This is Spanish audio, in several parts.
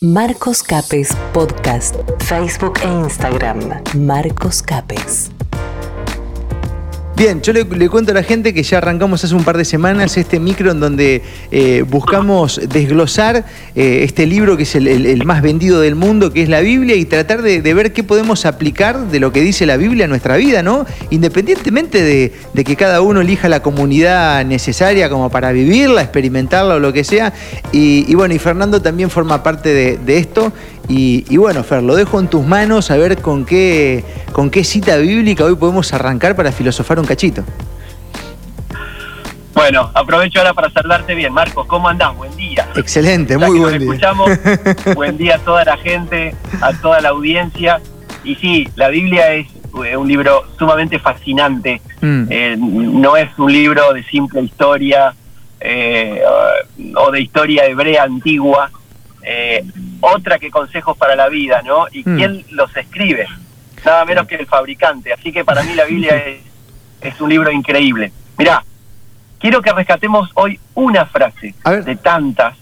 Marcos Capes Podcast, Facebook e Instagram. Marcos Capes. Bien, yo le, cuento a la gente que ya arrancamos hace un par de semanas este micro en donde eh, buscamos desglosar eh, este libro que es el, más vendido del mundo, que es la Biblia, y tratar de, ver qué podemos aplicar de lo que dice la Biblia a nuestra vida, ¿no? Independientemente de, que cada uno elija la comunidad necesaria como para vivirla, experimentarla o lo que sea. Y, bueno, y Fernando también forma parte de, de esto. Y, y bueno, Fer, lo dejo en tus manos a ver con qué, con qué cita bíblica hoy podemos arrancar para filosofar un cachito. Bueno, aprovecho ahora para saludarte bien. Marcos, ¿cómo andás? Buen día. Excelente, Ya muy nos buen día. escuchamos, buen día a toda la gente, a toda la audiencia. Y sí, la Biblia es eh, un libro sumamente fascinante. Mm. Eh, no es un libro de simple historia eh, o de historia hebrea antigua. Eh, otra que consejos para la vida, ¿no? ¿Y Mm. quién los escribe? Nada menos que el fabricante. Así que para mí la Biblia es, es un libro increíble. Mirá, quiero que rescatemos hoy una frase de tantas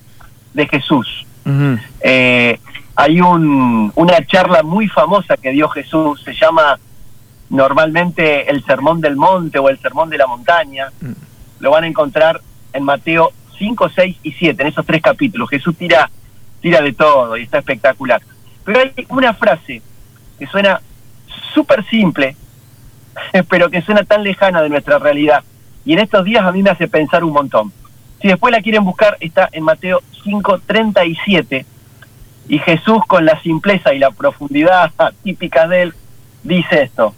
de Jesús. Eh, hay un, una charla muy famosa que dio Jesús, se llama normalmente el Sermón del Monte o el Sermón de la Montaña. Mm. Lo van a encontrar en Mateo 5, 6 y 7, en esos tres capítulos. Jesús tira, tira de todo y está espectacular. Pero hay una frase que suena súper simple, pero que suena tan lejana de nuestra realidad. Y en estos días a mí me hace pensar un montón. Si después la quieren buscar, está en Mateo 5, 37. Y Jesús, con la simpleza y la profundidad típica de él, dice esto: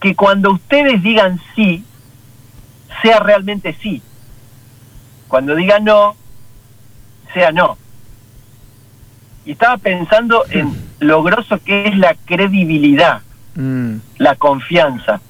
que cuando ustedes digan sí, sea realmente sí. Cuando digan no, sea no. Y estaba pensando en lo grosso que es la credibilidad Mm. la confianza.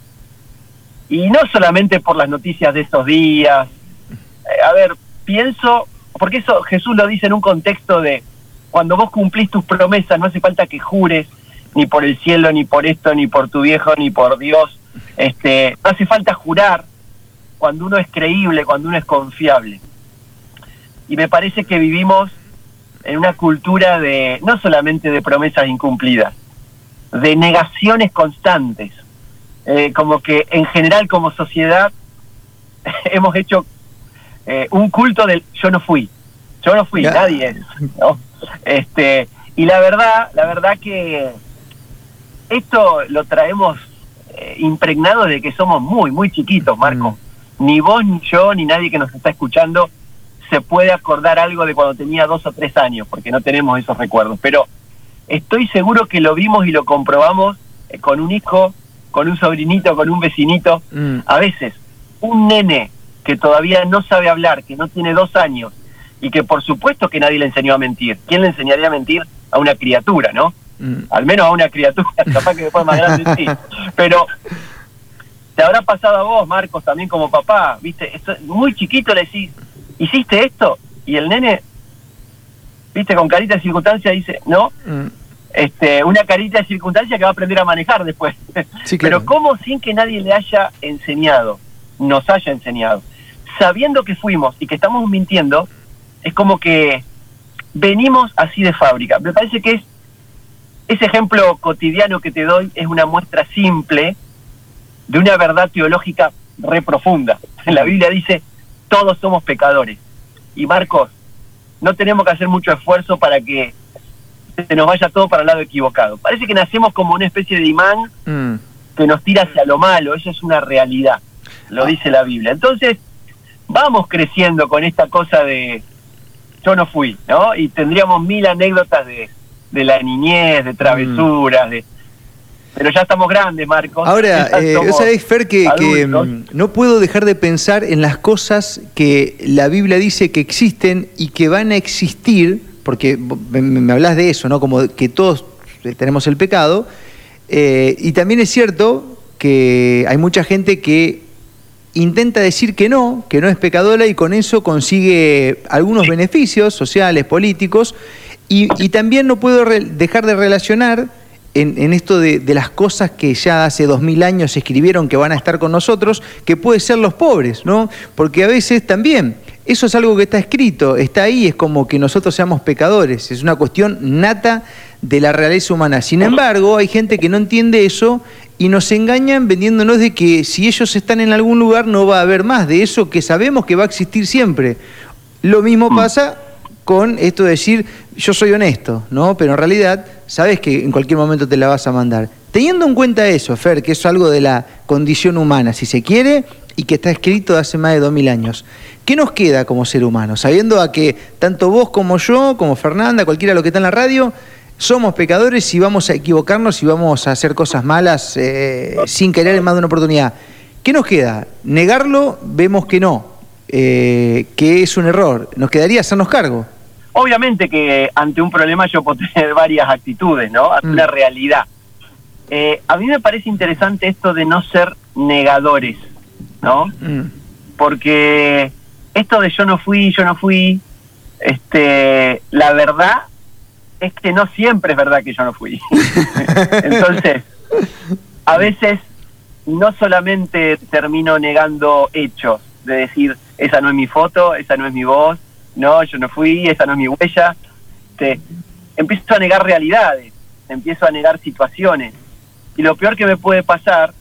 Y no solamente por las noticias de estos días. Eh, a ver, pienso, porque eso Jesús lo dice en un contexto de cuando vos cumplís tus promesas, no hace falta que jures ni por el cielo, ni por esto, ni por tu viejo, ni por Dios. Este, no hace falta jurar cuando uno es creíble, cuando uno es confiable. Y me parece que vivimos en una cultura de no solamente de promesas incumplidas, de negaciones constantes. Eh, como que en general como sociedad hemos hecho eh, un culto del yo no fui, yo no fui, nadie es. ¿no? Este, y la verdad, la verdad que esto lo traemos eh, impregnado de que somos muy, muy chiquitos, Marco. Ni vos, ni yo, ni nadie que nos está escuchando se puede acordar algo de cuando tenía dos o tres años, porque no tenemos esos recuerdos. Pero estoy seguro que lo vimos y lo comprobamos eh, con un hijo, con un sobrinito, con un vecinito. Mm. A veces, un nene que todavía no sabe hablar, que no tiene dos años, y que por supuesto que nadie le enseñó a mentir. ¿Quién le enseñaría a mentir a una criatura, no? Mm. Al menos a una criatura, capaz que después más grande sí. Pero te habrá pasado a vos, Marcos, también como papá, ¿viste? Esto- muy chiquito le decís, ¿hiciste esto? Y el nene, ¿viste? Con carita de circunstancia dice, no, Mm. Este, una carita de circunstancia que va a aprender a manejar después. Sí, claro. Pero ¿cómo sin que nadie le haya enseñado, nos haya enseñado? Sabiendo que fuimos y que estamos mintiendo, es como que venimos así de fábrica. Me parece que es ese ejemplo cotidiano que te doy es una muestra simple de una verdad teológica re profunda. La Biblia dice, todos somos pecadores. Y Marcos, no tenemos que hacer mucho esfuerzo para que se nos vaya todo para el lado equivocado. Parece que nacemos como una especie de imán Mm. que nos tira hacia lo malo, eso es una realidad, lo dice la Biblia. Entonces, vamos creciendo con esta cosa de yo no fui, ¿no? Y tendríamos mil anécdotas de, de la niñez, de travesuras, de pero ya estamos grandes, Marcos. Ahora, eh, sabés, Fer, que, mm, no puedo dejar de pensar en las cosas que la Biblia dice que existen y que van a existir, porque me, hablas de eso, ¿no? Como que todos tenemos el pecado. eh, y también es cierto que hay mucha gente que intenta decir que no, que no es pecadora y con eso consigue algunos beneficios sociales, políticos. Y, también no puedo dejar de relacionar en, esto de, de las cosas que ya hace dos mil años escribieron que van a estar con nosotros, que puede ser los pobres, ¿no? Porque a veces también eso es algo que está escrito, está ahí, es como que nosotros seamos pecadores, es una cuestión nata de la realeza humana. Sin embargo, hay gente que no entiende eso y nos engañan vendiéndonos de que si ellos están en algún lugar no va a haber más de eso que sabemos que va a existir siempre. Lo mismo mm. pasa con esto de decir yo soy honesto, ¿no? Pero en realidad sabes que en cualquier momento te la vas a mandar. Teniendo en cuenta eso, Fer, que es algo de la condición humana, si se quiere, y que está escrito hace más de dos mil años, ¿qué nos queda como ser humano? Sabiendo a que tanto vos como yo, como Fernanda, cualquiera de los que está en la radio, somos pecadores y vamos a equivocarnos y vamos a hacer cosas malas eh, sin querer en más de una oportunidad. ¿Qué nos queda? Negarlo, vemos que no, eh, que es un error. ¿Nos quedaría hacernos cargo? Obviamente que ante un problema yo puedo tener varias actitudes, ¿no? Ante una mm. realidad. Eh, a mí me parece interesante esto de no ser negadores, ¿no? Mm. Porque esto de yo no fui, yo no fui, este, la verdad es que no siempre es verdad que yo no fui. Entonces, a veces no solamente termino negando hechos, de decir, esa no es mi foto, esa no es mi voz, no, yo no fui, esa no es mi huella. Te, empiezo a negar realidades, empiezo a negar situaciones. Y lo peor que me puede pasar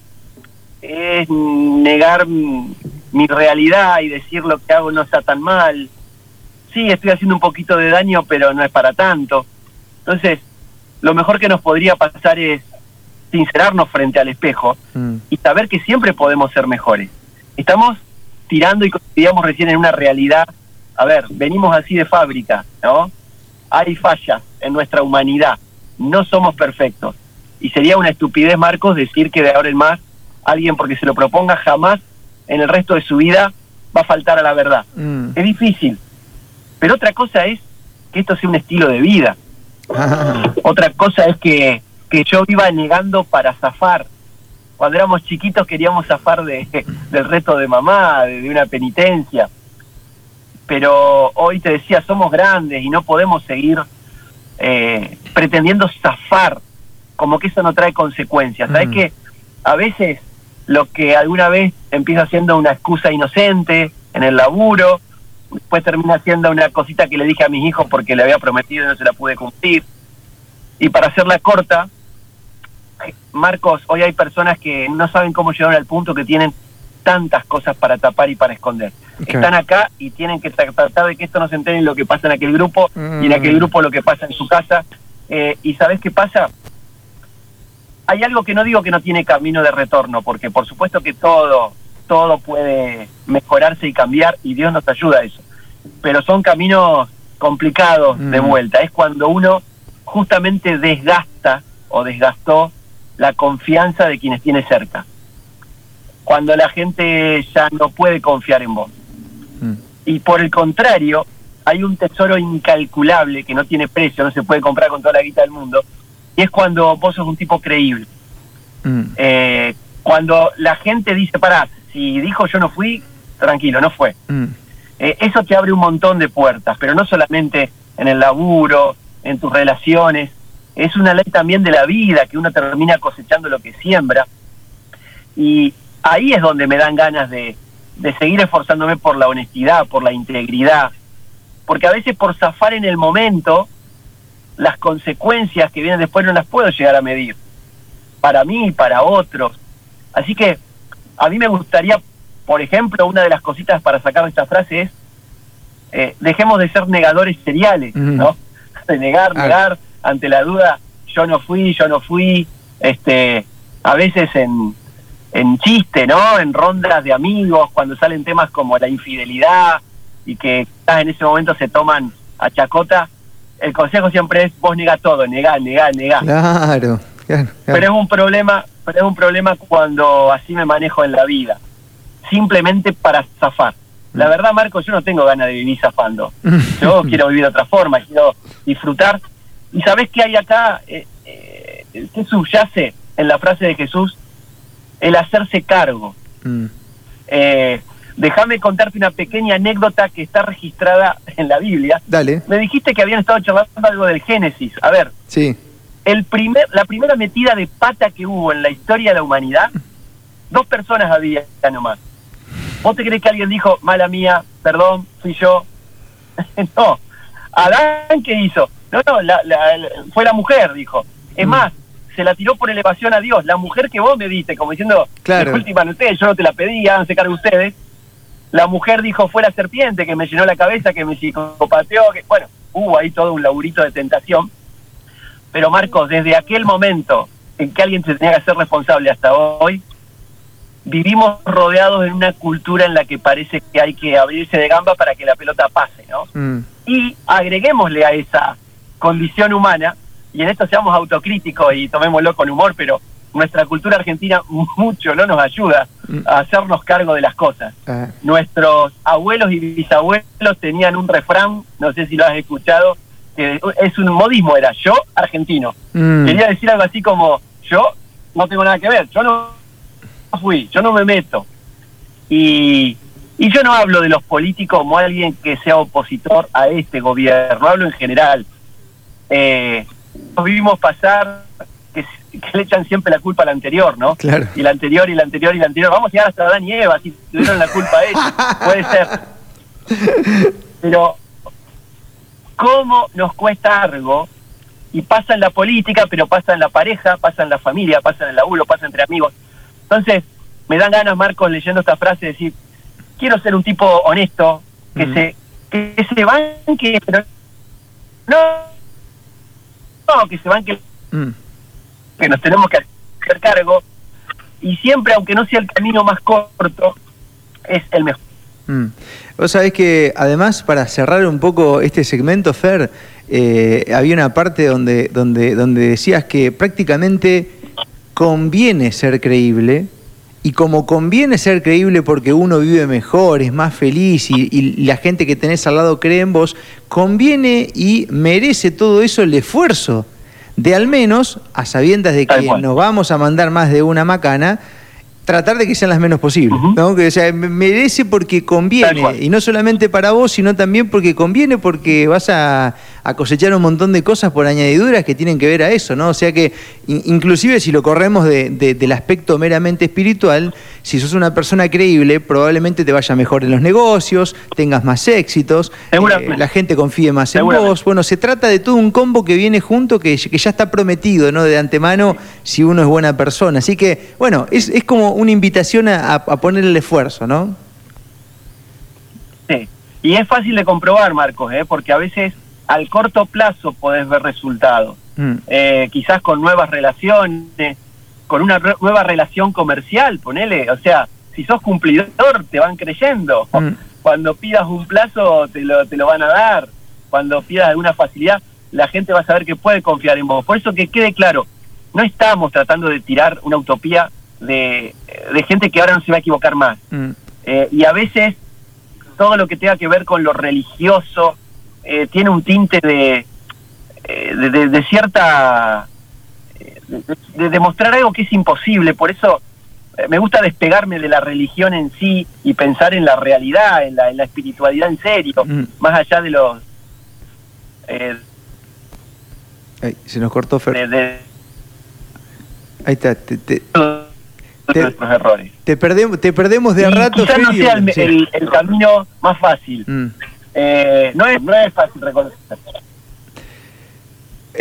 es negar mi realidad y decir lo que hago no está tan mal. Sí, estoy haciendo un poquito de daño, pero no es para tanto. Entonces, lo mejor que nos podría pasar es sincerarnos frente al espejo mm. y saber que siempre podemos ser mejores. Estamos tirando y coincidíamos recién en una realidad. A ver, venimos así de fábrica, ¿no? Hay fallas en nuestra humanidad. No somos perfectos. Y sería una estupidez, Marcos, decir que de ahora en más alguien, porque se lo proponga, jamás en el resto de su vida va a faltar a la verdad. Mm. Es difícil. Pero otra cosa es que esto sea un estilo de vida. Otra cosa es que, que yo iba negando para zafar. Cuando éramos chiquitos queríamos zafar de, del reto de mamá, de, una penitencia. Pero hoy te decía, somos grandes y no podemos seguir eh, pretendiendo zafar, como que eso no trae consecuencias. ¿Sabes que A veces lo que alguna vez empieza siendo una excusa inocente en el laburo, después termina siendo una cosita que le dije a mis hijos porque le había prometido y no se la pude cumplir. Y para hacerla corta, Marcos, hoy hay personas que no saben cómo llegar al punto que tienen tantas cosas para tapar y para esconder. Están acá y tienen que tratar de que esto no se entere en lo que pasa en aquel grupo y en aquel mm. grupo lo que pasa en su casa. Eh, y ¿sabes qué pasa? Hay algo que no digo que no tiene camino de retorno, porque por supuesto que todo todo puede mejorarse y cambiar y Dios nos ayuda a eso. Pero son caminos complicados de mm. vuelta. Es cuando uno justamente desgasta o desgastó la confianza de quienes tiene cerca. Cuando la gente ya no puede confiar en vos. Mm. Y por el contrario, hay un tesoro incalculable que no tiene precio, no se puede comprar con toda la guita del mundo, y es cuando vos sos un tipo creíble. Mm. Eh, cuando la gente dice, pará, si dijo yo no fui, tranquilo, no fue. Mm. Eh, eso te abre un montón de puertas, pero no solamente en el laburo, en tus relaciones, es una ley también de la vida, que uno termina cosechando lo que siembra. Y ahí es donde me dan ganas de, de seguir esforzándome por la honestidad, por la integridad, porque a veces por zafar en el momento, las consecuencias que vienen después no las puedo llegar a medir, para mí y para otros. Así que a mí me gustaría, por ejemplo, una de las cositas para sacar esta frase es, eh, dejemos de ser negadores seriales, ¿no? De negar, negar, ante la duda, yo no fui, yo no fui, este, a veces en, en chiste, ¿no? En rondas de amigos, cuando salen temas como la infidelidad y que en ese momento se toman a chacota, el consejo siempre es vos nega todo, negá, negá, negá. Claro, claro, Pero es un problema es un problema cuando así me manejo en la vida, simplemente para zafar. La mm. verdad, Marco, yo no tengo ganas de vivir zafando. Yo quiero vivir de otra forma, quiero disfrutar. ¿Y sabes qué hay acá? Eh, eh, ¿Qué subyace en la frase de Jesús? El hacerse cargo. Mm. Eh, déjame contarte una pequeña anécdota que está registrada en la Biblia. Dale. Me dijiste que habían estado charlando algo del Génesis. A ver. Sí el primer, la primera metida de pata que hubo en la historia de la humanidad, dos personas había nomás. ¿Vos te crees que alguien dijo, mala mía, perdón, fui yo? no. Adán, ¿qué hizo? No, no, la, la- la- fue la mujer, dijo. Es Mm. más, se la tiró por elevación a Dios. La mujer que vos me diste, como diciendo, Claro. última no sé, yo no te la pedí, háganse cargo ustedes. La mujer dijo, fue la serpiente que me llenó la cabeza, que me psicopateó, que bueno, hubo ahí todo un laburito de tentación. Pero Marcos, desde aquel momento en que alguien se tenía que hacer responsable hasta hoy, vivimos rodeados en una cultura en la que parece que hay que abrirse de gamba para que la pelota pase, ¿no? Mm, Y agreguémosle a esa condición humana, y en esto seamos autocríticos y tomémoslo con humor, pero nuestra cultura argentina mucho no nos ayuda Mm. a hacernos cargo de las cosas. ah, Nuestros abuelos y bisabuelos tenían un refrán, no sé si lo has escuchado, que es un modismo, era yo argentino. mm, Quería decir algo así como, yo no tengo nada que ver, yo no fui, yo no me meto. Y, y yo no hablo de los políticos como alguien que sea opositor a este gobierno, hablo en general. Eh, nos vivimos pasar que, le echan siempre la culpa al anterior, ¿no? Claro. Y la anterior, y la anterior, y la anterior. Vamos a llegar hasta Adán y Eva, si tuvieron la culpa a ellos. Puede ser. Pero, ¿cómo nos cuesta algo? Y pasa en la política, pero pasa en la pareja, pasa en la familia, pasa en el laburo, pasa entre amigos. Entonces, me dan ganas, Marcos, leyendo esta frase, de decir, quiero ser un tipo honesto, que Mm. se que se banque, pero no, no, que se banque mm. Que nos tenemos que hacer cargo y siempre, aunque no sea el camino más corto, es el mejor. Mm. Vos sabés que además para cerrar un poco este segmento, Fer, eh, había una parte donde, donde, donde decías que prácticamente conviene ser creíble y como conviene ser creíble porque uno vive mejor, es más feliz y, y la gente que tenés al lado cree en vos, conviene y merece todo eso el esfuerzo de al menos, a sabiendas de que nos vamos a mandar más de una macana, tratar de que sean las menos posibles. ¿no? Que o sea, me- merece porque conviene, y no solamente para vos, sino también porque conviene porque vas a, a cosechar un montón de cosas por añadiduras que tienen que ver a eso, ¿no? O sea que in- inclusive si lo corremos de- de- del aspecto meramente espiritual, si sos una persona creíble, probablemente te vaya mejor en los negocios, tengas más éxitos, eh, la gente confíe más en vos. Bueno, se trata de todo un combo que viene junto, que, que ya está prometido, ¿no? De antemano, si uno es buena persona. Así que, bueno, es, es como una invitación a, a poner el esfuerzo, ¿no? Sí. Y es fácil de comprobar, Marcos, ¿eh? porque a veces al corto plazo podés ver resultados. Mm, Eh, quizás con nuevas relaciones, con una re- nueva relación comercial, ponele. O sea, si sos cumplidor, te van creyendo. Mm. Cuando pidas un plazo, te lo, te lo van a dar. Cuando pidas alguna facilidad, la gente va a saber que puede confiar en vos. Por eso que quede claro, no estamos tratando de tirar una utopía de, de gente que ahora no se va a equivocar más. mm, Eh, y a veces todo lo que tenga que ver con lo religioso eh, tiene un tinte de, eh, de, de- de cierta... eh, de, de demostrar algo que es imposible. Por eso eh, me gusta despegarme de la religión en sí y pensar en la realidad, en la, en la espiritualidad en serio, Mm. más allá de los... eh, Ay, se nos cortó Fer. de, de- Ahí está. Te, te- Te- nuestros errores. te perdemos, te perdemos de a rato, quizás no sea el, sí. el- el camino más fácil. Mm. Eh, no, es, no es fácil reconocer.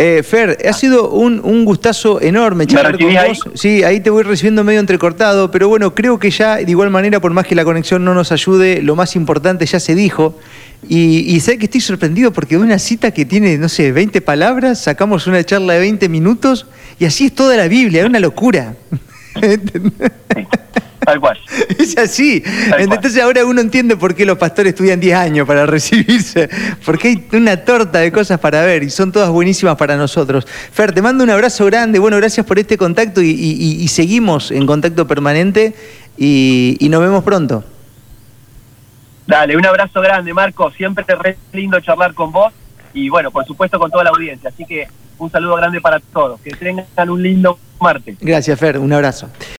Eh, Fer, ha sido un, un gustazo enorme ¿Me charlar con ahí? vos. Sí, ahí te voy recibiendo medio entrecortado, pero bueno, creo que ya, de igual manera, por más que la conexión no nos ayude, lo más importante ya se dijo. Y, y sé que estoy sorprendido porque de una cita que tiene, no sé, 20 palabras, sacamos una charla de 20 minutos y así es toda la Biblia, es una locura. Sí, tal cual. Es así. Entonces ahora uno entiende por qué los pastores estudian 10 años para recibirse. Porque hay una torta de cosas para ver y son todas buenísimas para nosotros. Fer, te mando un abrazo grande. Bueno, gracias por este contacto y, y- y- y seguimos en contacto permanente y, y nos vemos pronto. Dale, un abrazo grande, Marco. Siempre es re lindo charlar con vos y, bueno, por supuesto, con toda la audiencia. Así que un saludo grande para todos. Que tengan un lindo martes. Gracias, Fer. Un abrazo.